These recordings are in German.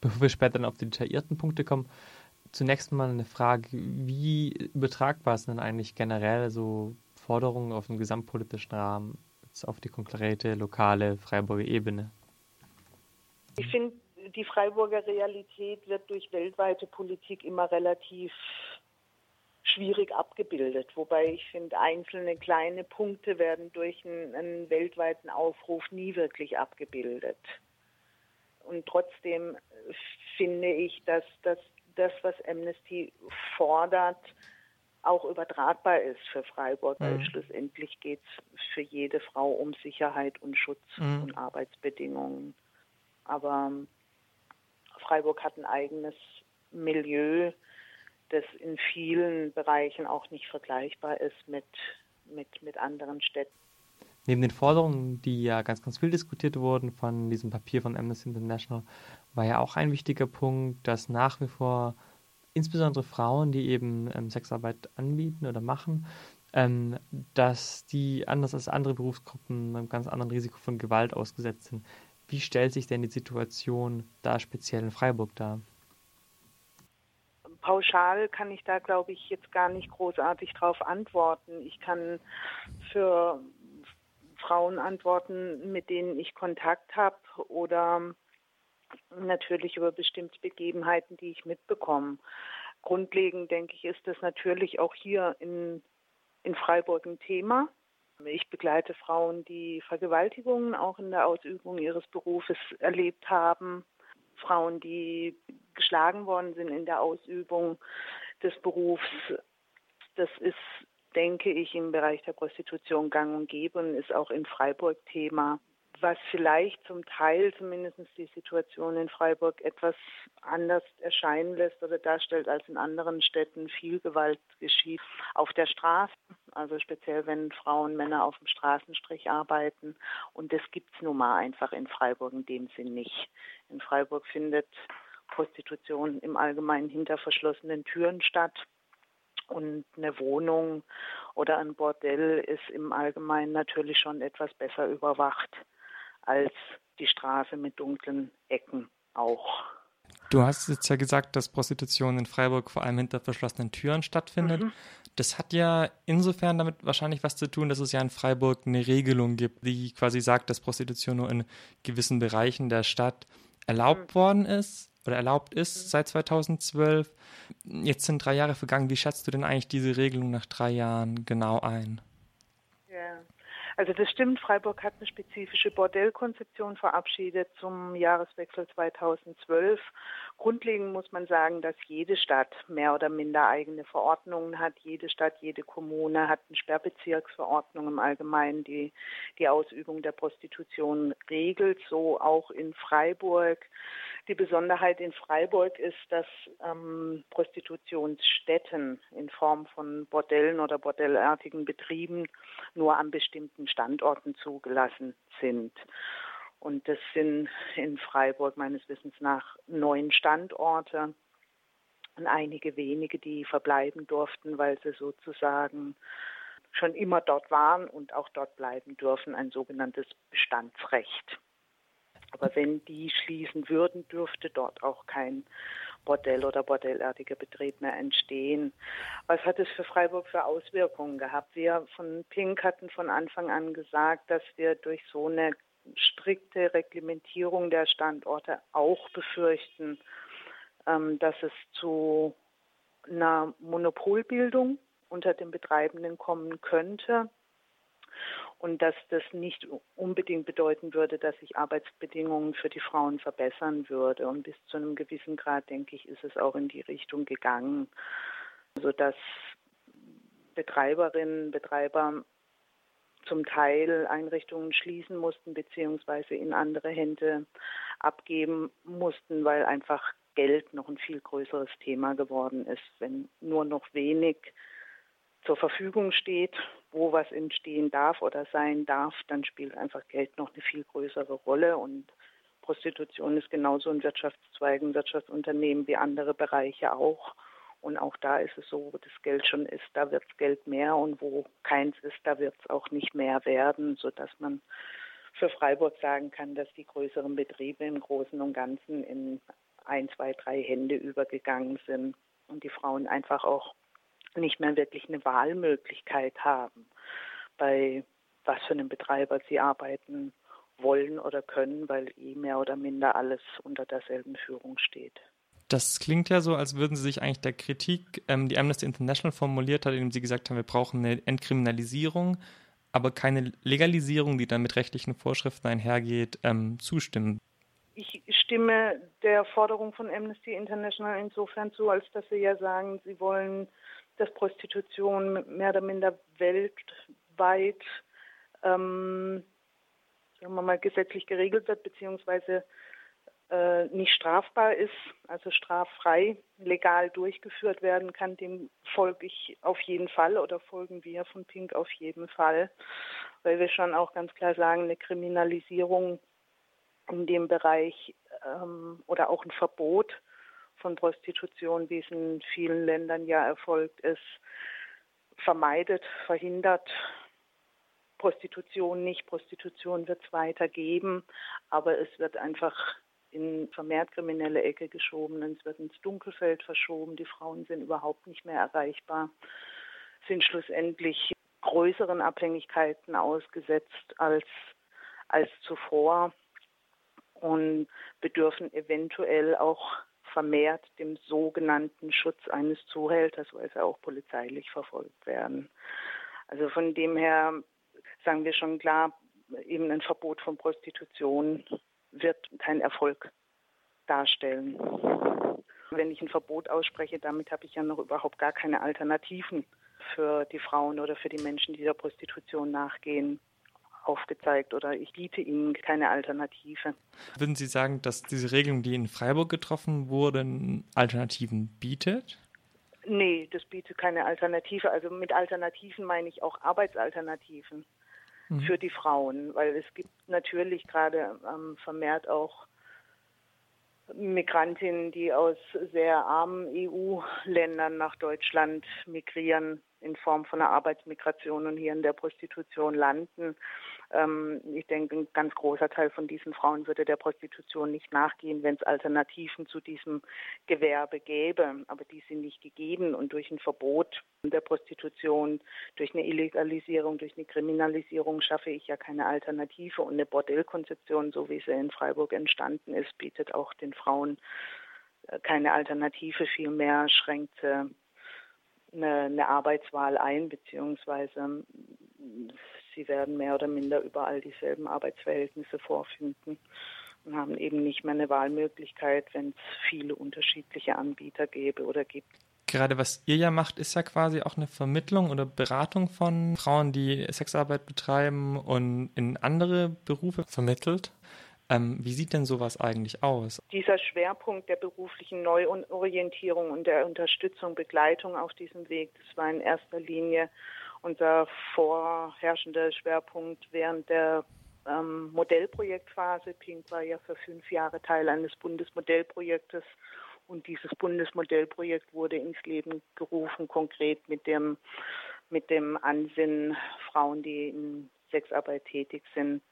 Bevor wir später dann auf die detaillierten Punkte kommen, zunächst mal eine Frage, wie übertragbar sind denn eigentlich generell so Forderungen auf dem gesamtpolitischen Rahmen auf die konkrete lokale Freiburger Ebene? Ich finde, die Freiburger Realität wird durch weltweite Politik immer relativ schwierig abgebildet. Wobei ich finde, einzelne kleine Punkte werden durch einen, einen, weltweiten Aufruf nie wirklich abgebildet. Und trotzdem finde ich, dass, dass das, was Amnesty fordert, auch übertragbar ist für Freiburg, weil mhm. schlussendlich geht es für jede Frau um Sicherheit und Schutz mhm. und Arbeitsbedingungen. Aber Freiburg hat ein eigenes Milieu, das in vielen Bereichen auch nicht vergleichbar ist mit, mit, mit anderen Städten. Neben den Forderungen, die ja ganz, ganz viel diskutiert wurden von diesem Papier von Amnesty International, war ja auch ein wichtiger Punkt, dass nach wie vor insbesondere Frauen, die eben ähm, Sexarbeit anbieten oder machen, ähm, dass die anders als andere Berufsgruppen einem ganz anderen Risiko von Gewalt ausgesetzt sind. Wie stellt sich denn die Situation da speziell in Freiburg dar? Pauschal kann ich da, glaube ich, jetzt gar nicht großartig drauf antworten. Ich kann für Frauen antworten, mit denen ich Kontakt habe oder natürlich über bestimmte Begebenheiten, die ich mitbekomme. Grundlegend, denke ich, ist das natürlich auch hier in, in Freiburg ein Thema. Ich begleite Frauen, die Vergewaltigungen auch in der Ausübung ihres Berufes erlebt haben. Frauen, die geschlagen worden sind in der Ausübung des Berufs. Das ist, denke ich, im Bereich der Prostitution gang und gäbe und ist auch in Freiburg Thema was vielleicht zum Teil zumindest die Situation in Freiburg etwas anders erscheinen lässt oder darstellt als in anderen Städten. Viel Gewalt geschieht auf der Straße, also speziell wenn Frauen, Männer auf dem Straßenstrich arbeiten. Und das gibt es nun mal einfach in Freiburg in dem Sinn nicht. In Freiburg findet Prostitution im Allgemeinen hinter verschlossenen Türen statt. Und eine Wohnung oder ein Bordell ist im Allgemeinen natürlich schon etwas besser überwacht als die Straße mit dunklen Ecken auch. Du hast jetzt ja gesagt, dass Prostitution in Freiburg vor allem hinter verschlossenen Türen stattfindet. Mhm. Das hat ja insofern damit wahrscheinlich was zu tun, dass es ja in Freiburg eine Regelung gibt, die quasi sagt, dass Prostitution nur in gewissen Bereichen der Stadt erlaubt mhm. worden ist oder erlaubt ist seit 2012. Jetzt sind drei Jahre vergangen. Wie schätzt du denn eigentlich diese Regelung nach drei Jahren genau ein? Also das stimmt, Freiburg hat eine spezifische Bordellkonzeption verabschiedet zum Jahreswechsel 2012. Grundlegend muss man sagen, dass jede Stadt mehr oder minder eigene Verordnungen hat. Jede Stadt, jede Kommune hat eine Sperrbezirksverordnung im Allgemeinen, die die Ausübung der Prostitution regelt, so auch in Freiburg. Die Besonderheit in Freiburg ist, dass ähm, Prostitutionsstätten in Form von Bordellen oder bordellartigen Betrieben nur an bestimmten Standorten zugelassen sind. Und das sind in Freiburg meines Wissens nach neun Standorte und einige wenige, die verbleiben durften, weil sie sozusagen schon immer dort waren und auch dort bleiben dürfen, ein sogenanntes Bestandsrecht. Aber wenn die schließen würden, dürfte dort auch kein Bordell oder bordellartiger Betrieb mehr entstehen. Was hat es für Freiburg für Auswirkungen gehabt? Wir von Pink hatten von Anfang an gesagt, dass wir durch so eine strikte Reglementierung der Standorte auch befürchten, ähm, dass es zu einer Monopolbildung unter den Betreibenden kommen könnte und dass das nicht unbedingt bedeuten würde, dass sich Arbeitsbedingungen für die Frauen verbessern würde. Und bis zu einem gewissen Grad, denke ich, ist es auch in die Richtung gegangen, sodass Betreiberinnen, Betreiber zum Teil Einrichtungen schließen mussten beziehungsweise in andere Hände abgeben mussten, weil einfach Geld noch ein viel größeres Thema geworden ist. Wenn nur noch wenig zur Verfügung steht, wo was entstehen darf oder sein darf, dann spielt einfach Geld noch eine viel größere Rolle und Prostitution ist genauso ein Wirtschaftszweig, ein Wirtschaftsunternehmen wie andere Bereiche auch. Und auch da ist es so, wo das Geld schon ist, da wird Geld mehr und wo keins ist, da wird es auch nicht mehr werden, sodass man für Freiburg sagen kann, dass die größeren Betriebe im Großen und Ganzen in ein, zwei, drei Hände übergegangen sind und die Frauen einfach auch nicht mehr wirklich eine Wahlmöglichkeit haben, bei was für einem Betreiber sie arbeiten wollen oder können, weil eh mehr oder minder alles unter derselben Führung steht. Das klingt ja so, als würden Sie sich eigentlich der Kritik, ähm, die Amnesty International formuliert hat, indem Sie gesagt haben, wir brauchen eine Entkriminalisierung, aber keine Legalisierung, die dann mit rechtlichen Vorschriften einhergeht, ähm, zustimmen. Ich stimme der Forderung von Amnesty International insofern zu, als dass Sie ja sagen, Sie wollen, dass Prostitution mehr oder minder weltweit ähm, sagen wir mal, gesetzlich geregelt wird, beziehungsweise äh, nicht strafbar ist, also straffrei, legal durchgeführt werden kann, dem folge ich auf jeden Fall oder folgen wir von Pink auf jeden Fall, weil wir schon auch ganz klar sagen, eine Kriminalisierung in dem Bereich ähm, oder auch ein Verbot von Prostitution, wie es in vielen Ländern ja erfolgt ist, vermeidet, verhindert. Prostitution nicht. Prostitution wird es weiter geben, aber es wird einfach in vermehrt kriminelle Ecke geschoben, es wird ins Dunkelfeld verschoben, die Frauen sind überhaupt nicht mehr erreichbar, sind schlussendlich größeren Abhängigkeiten ausgesetzt als, als zuvor und bedürfen eventuell auch vermehrt dem sogenannten Schutz eines Zuhälters, weil sie auch polizeilich verfolgt werden. Also von dem her sagen wir schon klar, eben ein Verbot von Prostitution wird keinen Erfolg darstellen. Wenn ich ein Verbot ausspreche, damit habe ich ja noch überhaupt gar keine Alternativen für die Frauen oder für die Menschen, die der Prostitution nachgehen, aufgezeigt oder ich biete ihnen keine Alternative. Würden Sie sagen, dass diese Regelung, die in Freiburg getroffen wurde, Alternativen bietet? Nee, das bietet keine Alternative. Also mit Alternativen meine ich auch Arbeitsalternativen mhm. für die Frauen, weil es gibt natürlich gerade ähm, vermehrt auch Migrantinnen, die aus sehr armen EU-Ländern nach Deutschland migrieren in Form von einer Arbeitsmigration und hier in der Prostitution landen. Ähm, ich denke, ein ganz großer Teil von diesen Frauen würde der Prostitution nicht nachgehen, wenn es Alternativen zu diesem Gewerbe gäbe. Aber die sind nicht gegeben und durch ein Verbot der Prostitution, durch eine Illegalisierung, durch eine Kriminalisierung schaffe ich ja keine Alternative. Und eine Bordellkonzeption, so wie sie in Freiburg entstanden ist, bietet auch den Frauen äh, keine Alternative, vielmehr schränkt eine, eine Arbeitswahl ein, beziehungsweise sie werden mehr oder minder überall dieselben Arbeitsverhältnisse vorfinden und haben eben nicht mehr eine Wahlmöglichkeit, wenn es viele unterschiedliche Anbieter gäbe oder gibt. Gerade was ihr ja macht, ist ja quasi auch eine Vermittlung oder Beratung von Frauen, die Sexarbeit betreiben und in andere Berufe vermittelt. Ähm, wie sieht denn sowas eigentlich aus? Dieser Schwerpunkt der beruflichen Neuorientierung und der Unterstützung, Begleitung auf diesem Weg, das war in erster Linie unser vorherrschender Schwerpunkt während der ähm, Modellprojektphase. Pink war ja für fünf Jahre Teil eines Bundesmodellprojektes und dieses Bundesmodellprojekt wurde ins Leben gerufen, konkret mit dem, mit dem Ansinnen, Frauen, die in Sexarbeit tätig sind,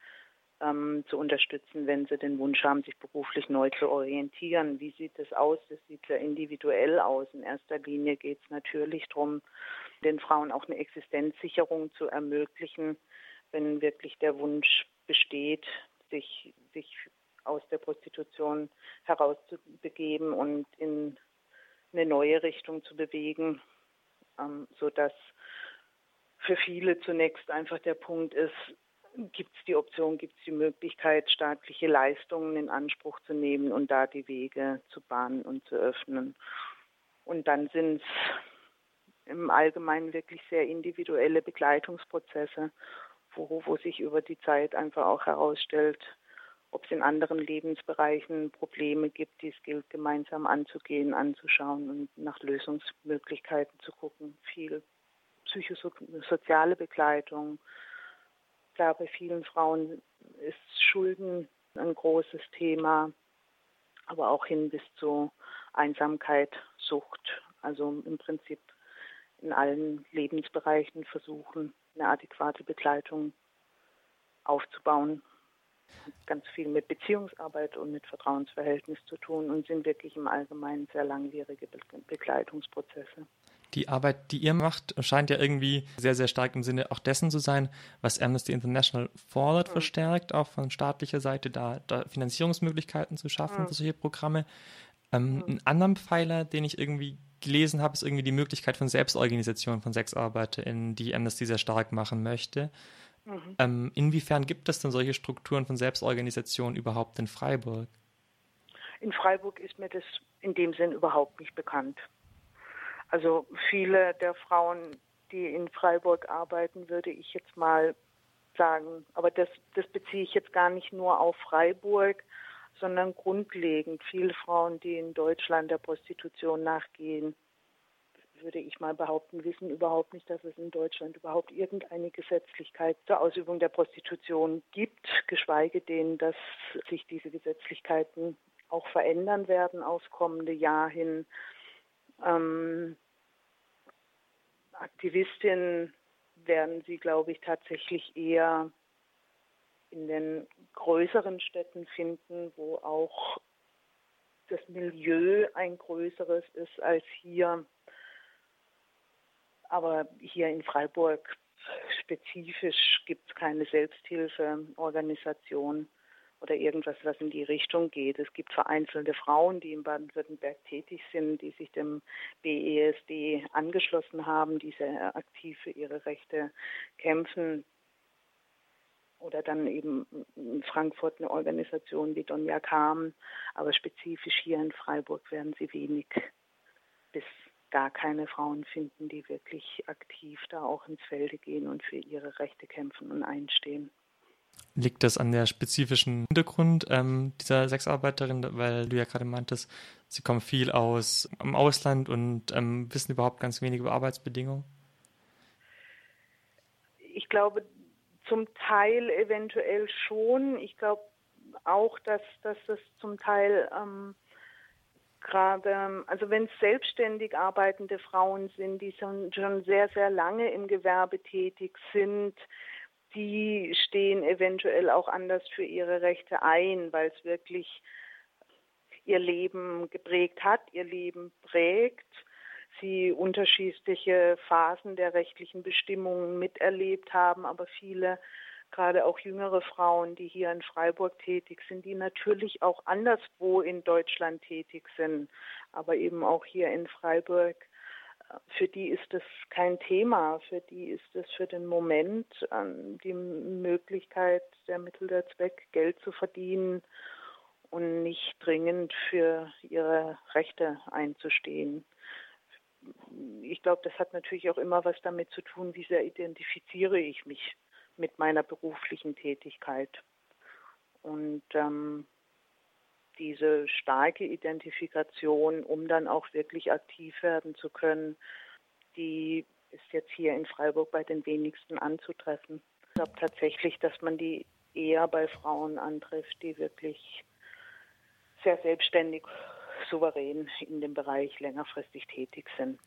ähm, zu unterstützen, wenn sie den Wunsch haben, sich beruflich neu zu orientieren. Wie sieht das aus? Das sieht sehr individuell aus. In erster Linie geht es natürlich darum, den Frauen auch eine Existenzsicherung zu ermöglichen, wenn wirklich der Wunsch besteht, sich, sich aus der Prostitution herauszubegeben und in eine neue Richtung zu bewegen, ähm, sodass für viele zunächst einfach der Punkt ist, gibt es die Option, gibt es die Möglichkeit, staatliche Leistungen in Anspruch zu nehmen und da die Wege zu bahnen und zu öffnen. Und dann sind es im Allgemeinen wirklich sehr individuelle Begleitungsprozesse, wo, wo sich über die Zeit einfach auch herausstellt, ob es in anderen Lebensbereichen Probleme gibt, die es gilt, gemeinsam anzugehen, anzuschauen und nach Lösungsmöglichkeiten zu gucken. Viel psychosoziale Begleitung, Klar, bei vielen Frauen ist Schulden ein großes Thema, aber auch hin bis zu Einsamkeit, Sucht. Also im Prinzip in allen Lebensbereichen versuchen, eine adäquate Begleitung aufzubauen ganz viel mit Beziehungsarbeit und mit Vertrauensverhältnis zu tun und sind wirklich im Allgemeinen sehr langwierige Begleitungsprozesse. Die Arbeit, die ihr macht, scheint ja irgendwie sehr, sehr stark im Sinne auch dessen zu sein, was Amnesty International fordert, mhm. verstärkt, auch von staatlicher Seite, da, da Finanzierungsmöglichkeiten zu schaffen mhm. für solche Programme. Ähm, mhm. Ein anderer Pfeiler, den ich irgendwie gelesen habe, ist irgendwie die Möglichkeit von Selbstorganisation von SexarbeiterInnen, die Amnesty sehr stark machen möchte. Mhm. Ähm, inwiefern gibt es denn solche Strukturen von Selbstorganisation überhaupt in Freiburg? In Freiburg ist mir das in dem Sinn überhaupt nicht bekannt. Also viele der Frauen, die in Freiburg arbeiten, würde ich jetzt mal sagen, aber das, das beziehe ich jetzt gar nicht nur auf Freiburg, sondern grundlegend. Viele Frauen, die in Deutschland der Prostitution nachgehen, würde ich mal behaupten, wissen überhaupt nicht, dass es in Deutschland überhaupt irgendeine Gesetzlichkeit zur Ausübung der Prostitution gibt, geschweige denn, dass sich diese Gesetzlichkeiten auch verändern werden aufs kommende Jahr hin. Ähm, Aktivistinnen werden sie, glaube ich, tatsächlich eher in den größeren Städten finden, wo auch das Milieu ein größeres ist als hier. Aber hier in Freiburg spezifisch gibt es keine Selbsthilfeorganisation oder irgendwas, was in die Richtung geht. Es gibt vereinzelte Frauen, die in Baden-Württemberg tätig sind, die sich dem BESD angeschlossen haben, die sehr aktiv für ihre Rechte kämpfen. Oder dann eben in Frankfurt eine Organisation wie Donja Kam. Aber spezifisch hier in Freiburg werden sie wenig bis gar keine Frauen finden, die wirklich aktiv da auch ins Felde gehen und für ihre Rechte kämpfen und einstehen. Liegt das an der spezifischen Hintergrund ähm, dieser Sexarbeiterin, weil du ja gerade meintest, sie kommen viel aus im Ausland und ähm, wissen überhaupt ganz wenig über Arbeitsbedingungen? Ich glaube, zum Teil eventuell schon. Ich glaube auch, dass, dass das zum Teil ähm, gerade, also wenn es selbstständig arbeitende Frauen sind, die schon, schon sehr, sehr lange im Gewerbe tätig sind, die stehen eventuell auch anders für ihre Rechte ein, weil es wirklich ihr Leben geprägt hat, ihr Leben prägt, sie unterschiedliche Phasen der rechtlichen Bestimmungen miterlebt haben, aber viele, gerade auch jüngere Frauen, die hier in Freiburg tätig sind, die natürlich auch anderswo in Deutschland tätig sind, aber eben auch hier in Freiburg für die ist es kein Thema, für die ist es für den Moment ähm, die Möglichkeit, der Mittel der Zweck, Geld zu verdienen und nicht dringend für ihre Rechte einzustehen. Ich glaube, das hat natürlich auch immer was damit zu tun, wie sehr identifiziere ich mich mit meiner beruflichen Tätigkeit. Und ähm, diese starke Identifikation, um dann auch wirklich aktiv werden zu können, die ist jetzt hier in Freiburg bei den wenigsten anzutreffen. Ich glaube tatsächlich, dass man die eher bei Frauen antrifft, die wirklich sehr selbstständig, souverän in dem Bereich längerfristig tätig sind.